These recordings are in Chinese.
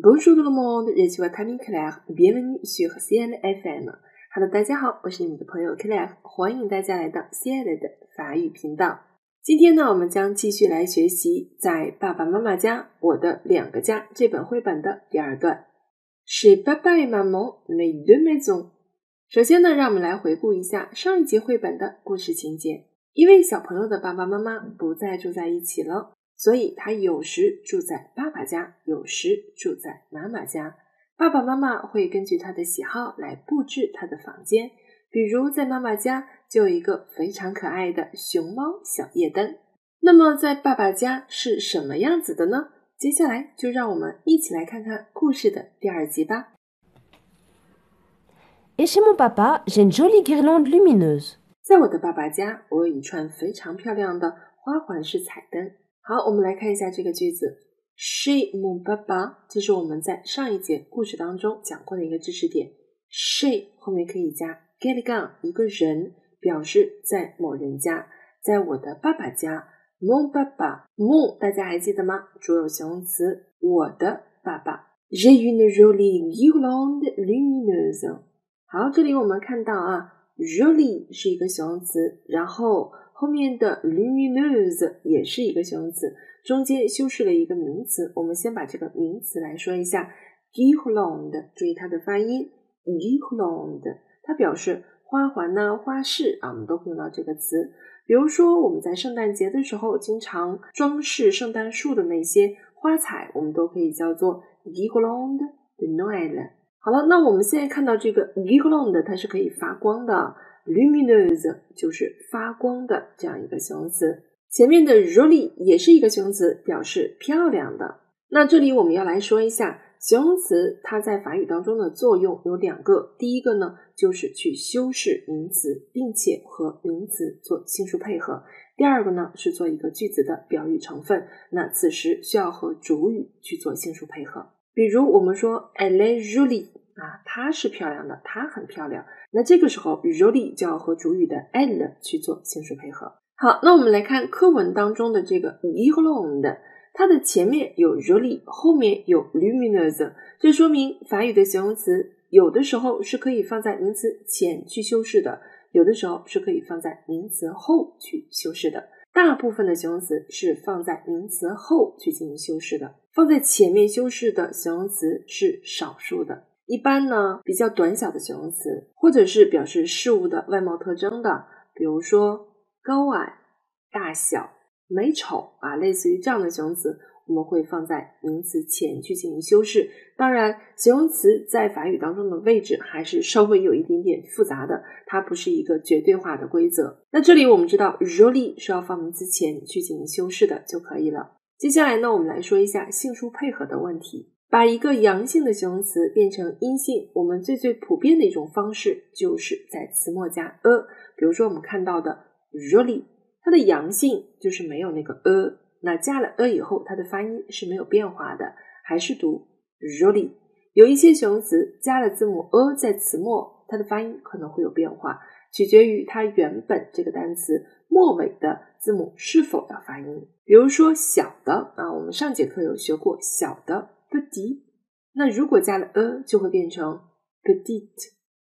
Bonjour tout le monde, je suis votre ami Claire. Bienvenue sur CNFM. Hello，大家好，我是你们的朋友 Claire，欢迎大家来到 CN 的法语频道。今天呢，我们将继续来学习《在爸爸妈妈家我的两个家》这本绘本的第二段。Chez papa et maman, mes deux maisons。首先呢，让我们来回顾一下上一节绘本的故事情节。一位小朋友的爸爸妈妈不再住在一起了。所以他有时住在爸爸家，有时住在妈妈家。爸爸妈妈会根据他的喜好来布置他的房间。比如在妈妈家就有一个非常可爱的熊猫小夜灯。那么在爸爸家是什么样子的呢？接下来就让我们一起来看看故事的第二集吧。Et chez mon papa, j'ai une jolie guirlande lumineuse。在我的爸爸家，我有一串非常漂亮的花环式彩灯。好，我们来看一下这个句子。She mon papa，这是我们在上一节故事当中讲过的一个知识点。She 后面可以加 get gun 一个人，表示在某人家，在我的爸爸家。Mon papa，mon 大家还记得吗？主有形容词，我的爸爸。J'ai une jolie guirlande lumineuse。好，这里我们看到啊，jolie 是一个形容词，然后。后面的 luminous 也是一个形容词，中间修饰了一个名词。我们先把这个名词来说一下，guirlande，注意它的发音，guirlande，它表示花环呐、花饰啊，我们都会用到这个词。比如说我们在圣诞节的时候，经常装饰圣诞树的那些花彩，我们都可以叫做 guirlande de Noël。好了，那我们现在看到这个 guirlande，它是可以发光的。Lumineuse 就是发光的这样一个形容词，前面的 really 也是一个形容词，表示漂亮的。那这里我们要来说一下形容词，它在法语当中的作用有两个。第一个呢，就是去修饰名词，并且和名词做性数配合；第二个呢，是做一个句子的表语成分。那此时需要和主语去做性数配合。比如我们说 elle est jolie。啊，她是漂亮的，她很漂亮。那这个时候，jolie 就要和主语的 and 去做形式配合。好，那我们来看课文当中的这个 i h l o n d 它的前面有 jolie，后面有 "luminous" 这说明法语的形容词有的时候是可以放在名词前去修饰的，有的时候是可以放在名词后去修饰的。大部分的形容词是放在名词后去进行修饰的，放在前面修饰的形容词是少数的。一般呢，比较短小的形容词，或者是表示事物的外貌特征的，比如说高矮、大小、美丑啊，类似于这样的形容词，我们会放在名词前去进行修饰。当然，形容词在法语当中的位置还是稍微有一点点复杂的，它不是一个绝对化的规则。那这里我们知道，really 是要放名词前去进行修饰的就可以了。接下来呢，我们来说一下性数配合的问题。把一个阳性的形容词变成阴性，我们最最普遍的一种方式就是在词末加 a。比如说我们看到的 really，它的阳性就是没有那个 a，那加了 a 以后，它的发音是没有变化的，还是读 really。有一些形容词加了字母 a 在词末，它的发音可能会有变化，取决于它原本这个单词末尾的字母是否要发音。比如说小的啊，我们上节课有学过小的。的迪那如果加了 a 就会变成 petit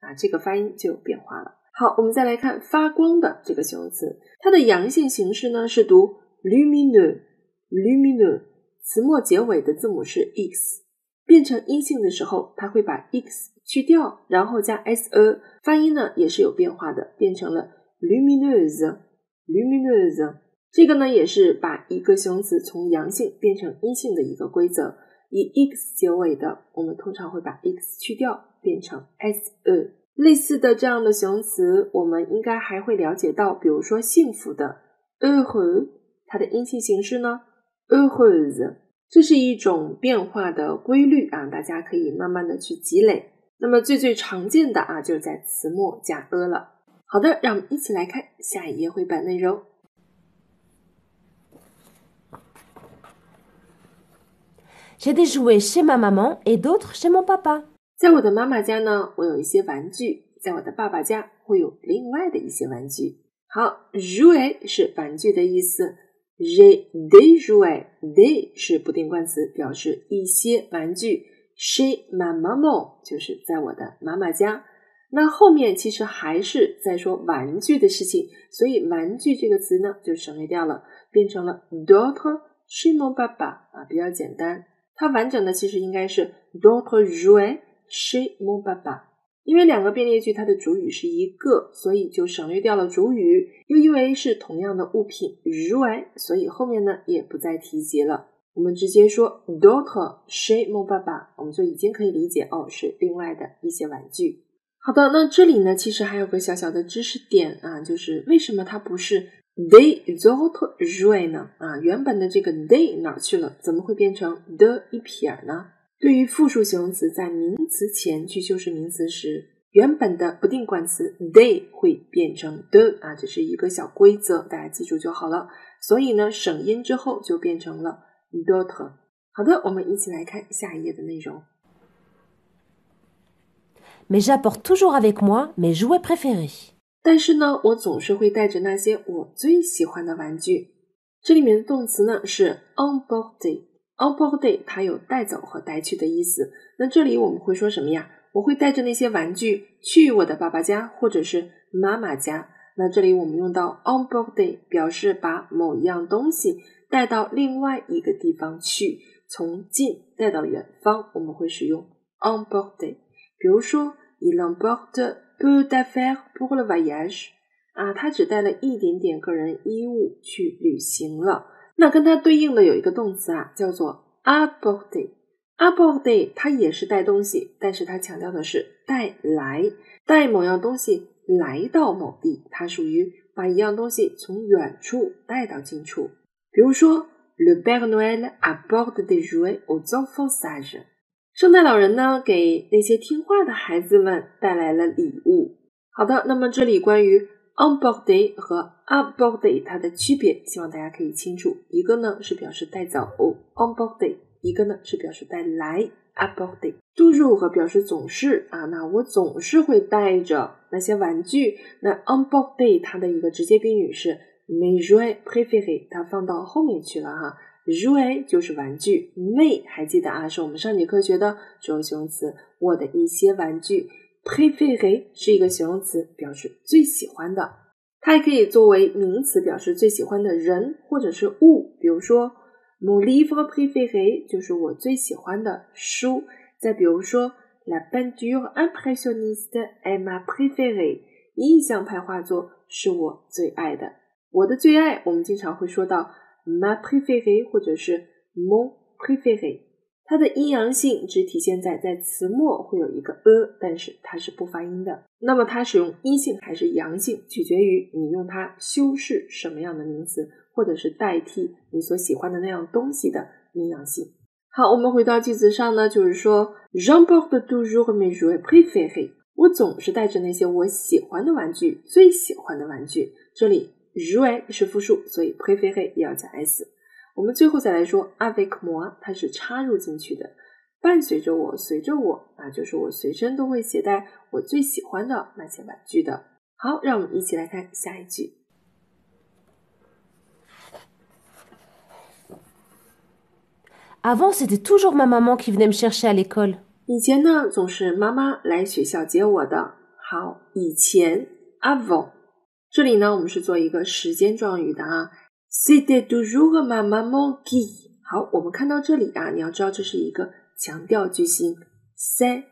啊，这个发音就有变化了。好，我们再来看发光的这个形容词，它的阳性形式呢是读 lumineux，lumineux，词末结尾的字母是 x，变成阴性的时候，它会把 x 去掉，然后加 s a，发音呢也是有变化的，变成了 lumineuse，lumineuse。这个呢也是把一个形容词从阳性变成阴性的一个规则。以 x 结尾的，我们通常会把 x 去掉，变成 s e。类似的这样的形容词，我们应该还会了解到，比如说幸福的 heureux，它的阴性形式呢 heureuse。这是一种变化的规律啊，大家可以慢慢的去积累。那么最最常见的啊，就是在词末加 e 了。好的，让我们一起来看下一页绘本内容。J'ai des jouets chez ma maman et d'autres chez mon papa。在我的妈妈家呢，我有一些玩具；在我的爸爸家会有另外的一些玩具。好，jouet 是玩具的意思，j'ai des jouets，des 是不定冠词，表示一些玩具 chez ma maman 就是在我的妈妈家。那后面其实还是在说玩具的事情，所以玩具这个词呢就省略掉了，变成了 d'autres chez mon papa 啊，比较简单。它完整的其实应该是 d'autres jouets chez mon papa。因为两个变列句它的主语是一个，所以就省略掉了主语。又因为是同样的物品 jouet，所以后面呢也不再提及了。我们直接说 d'autres chez mon papa，我们就已经可以理解哦，是另外的一些玩具。好的，那这里呢其实还有个小小的知识点啊，就是为什么它不是 they d'autres jouets 呢？啊，原本的这个 they 哪去了？怎么会变成的一撇呢？对于复数形容词在名词前去修饰名词时，原本的不定冠词 they 会变成的啊，这是一个小规则，大家记住就好了。所以呢，省音之后就变成了 d'autres。好的，我们一起来看下一页的内容。Mais j'apporte toujours avec moi mes jouets préférés. 但是呢，我总是会带着那些我最喜欢的玩具。这里面的动词呢是 “on board day”。on board day 它有带走和带去的意思。那这里我们会说什么呀？我会带着那些玩具去我的爸爸家或者是妈妈家。那这里我们用到 “on board day” 表示把某一样东西带到另外一个地方去，从近带到远方，我们会使用 “on board day”。比如说，il emporte peu d'affaires pour le voyage。啊，他只带了一点点个人衣物去旅行了。那跟它对应的有一个动词啊，叫做 apporter。apporter 它也是带东西，但是它强调的是带来，带某样东西来到某地，它属于把一样东西从远处带到近处。比如说，le Père Noël apporte des jouets aux enfants sages。圣诞老人呢，给那些听话的孩子们带来了礼物。好的，那么这里关于 o n b o r d day 和 u p b o r d day 它的区别，希望大家可以清楚。一个呢是表示带走 o n b o r d day，一个呢是表示带来 apporter。toujours 和表示总是啊，那我总是会带着那些玩具。那 o n b o r d day 它的一个直接宾语是 m e j o u e préférés，它放到后面去了哈。J o u e 就是玩具，mes 还记得啊，是我们上节课学的主要形容词，我的一些玩具。préféré 是一个形容词，表示最喜欢的。它也可以作为名词，表示最喜欢的人或者是物。比如说，mon livre préféré 就是我最喜欢的书。再比如说，la peinture impressionniste est ma préférée，印象派画作是我最爱的。我的最爱，我们经常会说到 ma préférée 或者是 mon préféré。它的阴阳性只体现在在词末会有一个 a，但是它是不发音的。那么它使用阴性还是阳性，取决于你用它修饰什么样的名词，或者是代替你所喜欢的那样东西的阴阳性。好，我们回到句子上呢，就是说，j'emporte toujours mes jouets préférés。我总是带着那些我喜欢的玩具，最喜欢的玩具。这里 jouet 是复数，所以 préféré 也要加 s。我们最后再来说，avec moi，它是插入进去的，伴随着我，随着我，那，就是我随身都会携带我最喜欢的那些玩具的。好，让我们一起来看下一句。Avant, c'était toujours ma maman qui venait me chercher à l'école. 以前呢，总是妈妈来学校接我的。好，以前 avant，这里呢，我们是做一个时间状语的啊。C'était toujours ma maman qui。好，我们看到这里啊，你要知道这是一个强调句型，c'est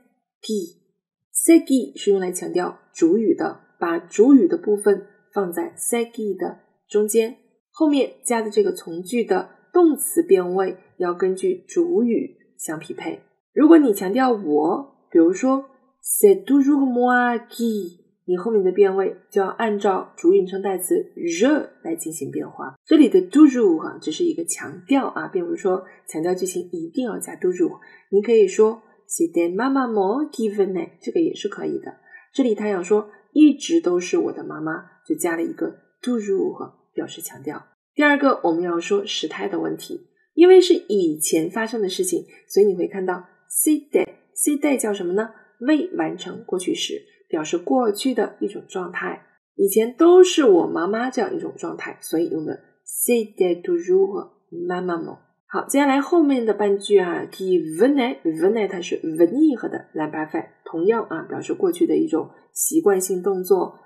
qui，c'est qui 是用来强调主语的，把主语的部分放在 c'est qui 的中间，后面加的这个从句的动词变位要根据主语相匹配。如果你强调我，比如说 c'est toujours moi qui。你后面的变位就要按照主语称代词 the 来进行变化。这里的 toujours 哈、只是一个强调啊，并不是说强调句型一定要加 toujours。你可以说 c'était ma maman qui venait，这个也是可以的。这里他想说一直都是我的妈妈，就加了一个 toujours 表示强调。第二个我们要说时态的问题，因为是以前发生的事情，所以你会看到 c'était，c'était 叫什么呢？未完成过去时。表示过去的一种状态，以前都是我妈妈这样一种状态，所以用的 c'était toujours ma maman。好，接下来后面的半句啊，qui venait，venait 它是 venir 的蓝白反，同样啊表示过去的一种习惯性动作。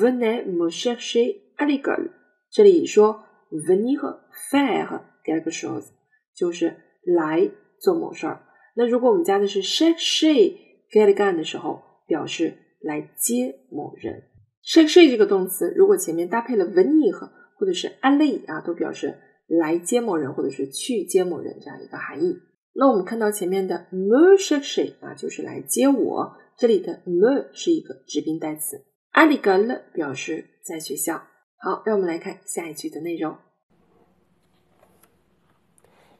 venait me chercher à l'école，这里说 venir faire quelque chose 就是来做某事儿。那如果我们加的是 chercher quelqu'un 的时候，表示来接某人。shake shake 这个动词，如果前面搭配了 venir 或者是 aller 啊，都表示来接某人或者是去接某人这样一个含义。那我们看到前面的 me chercher 啊，就是来接我。这里的 me 是一个指宾代词，à l'école 表示在学校。好，让我们来看下一句的内容。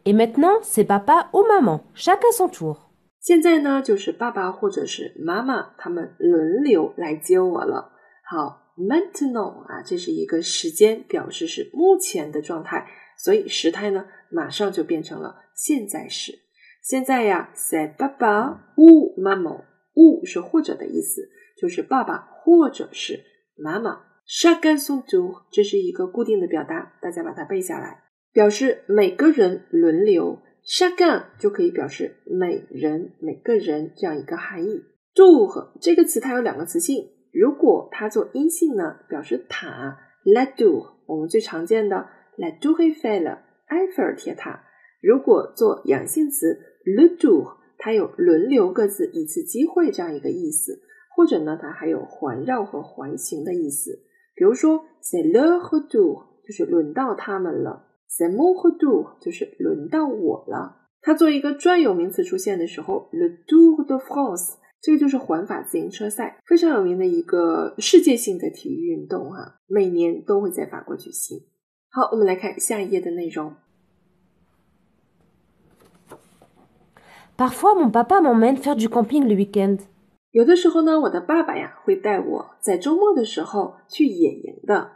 Et maintenant, c'est papa ou maman, chacun son tour. 现在呢，就是爸爸或者是妈妈他们轮流来接我了。好，maintenant 啊，这是一个时间，表示是目前的状态，所以时态呢，马上就变成了现在时。现在呀，c'est papa ou maman，ou 是或者的意思，就是爸爸或者是妈妈。chacun son tour，这是一个固定的表达，大家把它背下来。表示每个人轮流，chacun 就可以表示每人、每个人这样一个含义。，do 这个词它有两个词性，如果它做阴性呢，表示塔，la tour，我们最常见的 la tour Eiffel，埃菲尔铁塔。如果做阳性词，le tour，它有轮流各自一次机会这样一个意思，或者呢，它还有环绕和环形的意思。比如说，c'est leur tour，就是轮到他们了。C'est mon tour，就是轮到我了。它作为一个专有名词出现的时候，Le Tour de France，这个就是环法自行车赛，非常有名的一个世界性的体育运动啊，每年都会在法国举行。好，我们来看下一页的内容。Parfois, mon papa m'emmène faire du camping le week-end. 有的时候呢，我的爸爸呀会带我在周末的时候去野营的。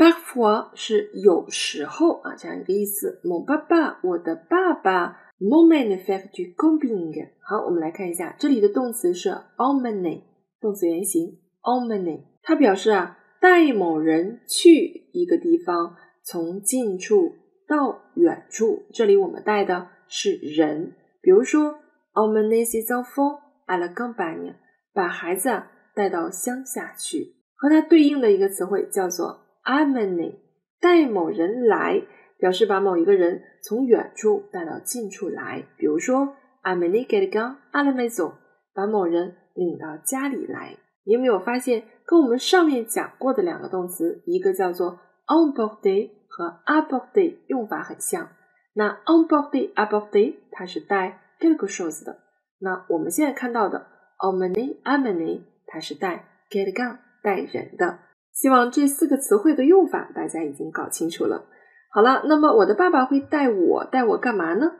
Parfois 是有时候啊，这样一个意思。Mon papa，我的爸爸，m'emmène fait du camping。好，我们来看一下，这里的动词是 emmener，动词原形 emmener，它表示啊带某人去一个地方，从近处到远处。这里我们带的是人，比如说 emmener ses enfants à la campagne，把孩子带到乡下去。和它对应的一个词汇叫做。amene，带某人来，表示把某一个人从远处带到近处来。比如说 amani get gun alamiso 把某人领到家里来。你有没有发现，跟我们上面讲过的两个动词，一个叫做 o n b o r d a y 和 apporter 用法很像。那 emporter、apporter 它是带 quelque chose 的。那我们现在看到的 emmener、amener 它是带 get gun，带人的。希望这四个词汇的用法大家已经搞清楚了。好了，那么我的爸爸会带我带我干嘛呢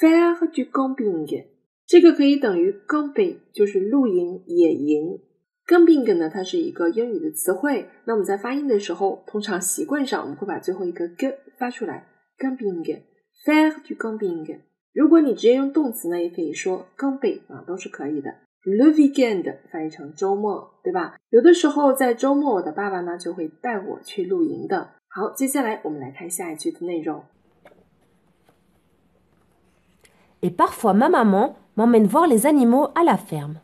？Faire du camping，这个可以等于 camping，就是露营、野营。camping 呢，它是一个英语的词汇。那我们在发音的时候，通常习惯上我们会把最后一个 g 发出来。camping，faire du camping。如果你直接用动词呢，也可以说 camping 啊，都是可以的。Le weekend 翻译成周末，对吧？有的时候在周末，我的爸爸呢就会带我去露营的。好，接下来我们来看下一句的内容。Et parfois ma maman m'emmène voir les animaux à la ferme。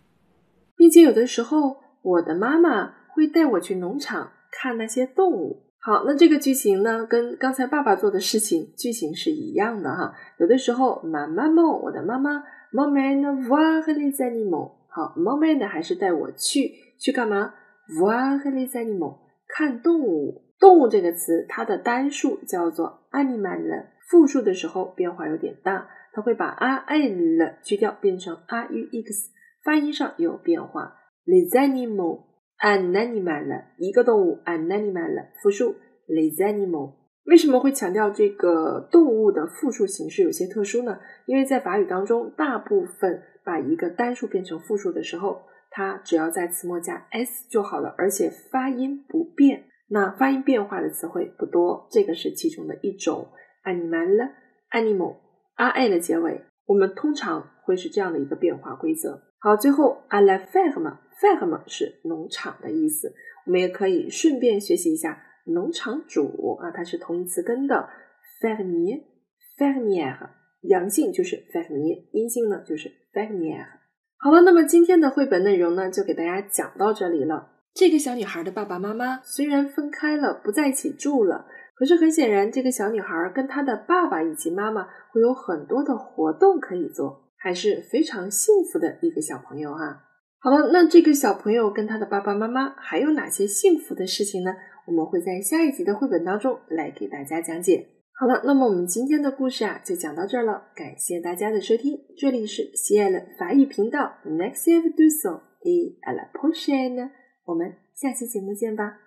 并且有的时候，我的妈妈会带我去农场看那些动物。好，那这个剧情呢，跟刚才爸爸做的事情剧情是一样的哈。有的时候，妈妈梦，我的妈妈 m'emmène voir les animaux。好，moment 呢还是带我去去干嘛？voir les animaux，看动物。动物这个词，它的单数叫做 animal，复数的时候变化有点大，它会把 a l 去掉，变成 r u x，发音上有变化。les animaux，an animal，一个动物，an animal，复数 les animaux。为什么会强调这个动物的复数形式有些特殊呢？因为在法语当中，大部分把一个单数变成复数的时候，它只要在词末加 s 就好了，而且发音不变。那发音变化的词汇不多，这个是其中的一种。animal、animal、r a 的结尾，我们通常会是这样的一个变化规则。好，最后 a la ferme，ferme 是农场的意思，我们也可以顺便学习一下。农场主啊，它是同义词根的，fermier、fermière，阳性就是 famille，阴性呢就是 famille。好了，那么今天的绘本内容呢，就给大家讲到这里了。这个小女孩的爸爸妈妈虽然分开了，不在一起住了，可是很显然，这个小女孩跟她的爸爸以及妈妈会有很多的活动可以做，还是非常幸福的一个小朋友哈。好了，那这个小朋友跟他的爸爸妈妈还有哪些幸福的事情呢？我们会在下一集的绘本当中来给大家讲解。好了，那么我们今天的故事啊就讲到这儿了，感谢大家的收听，这里是西爱的法语频道，Next ever do so，et à la prochaine，我们下期节目见吧。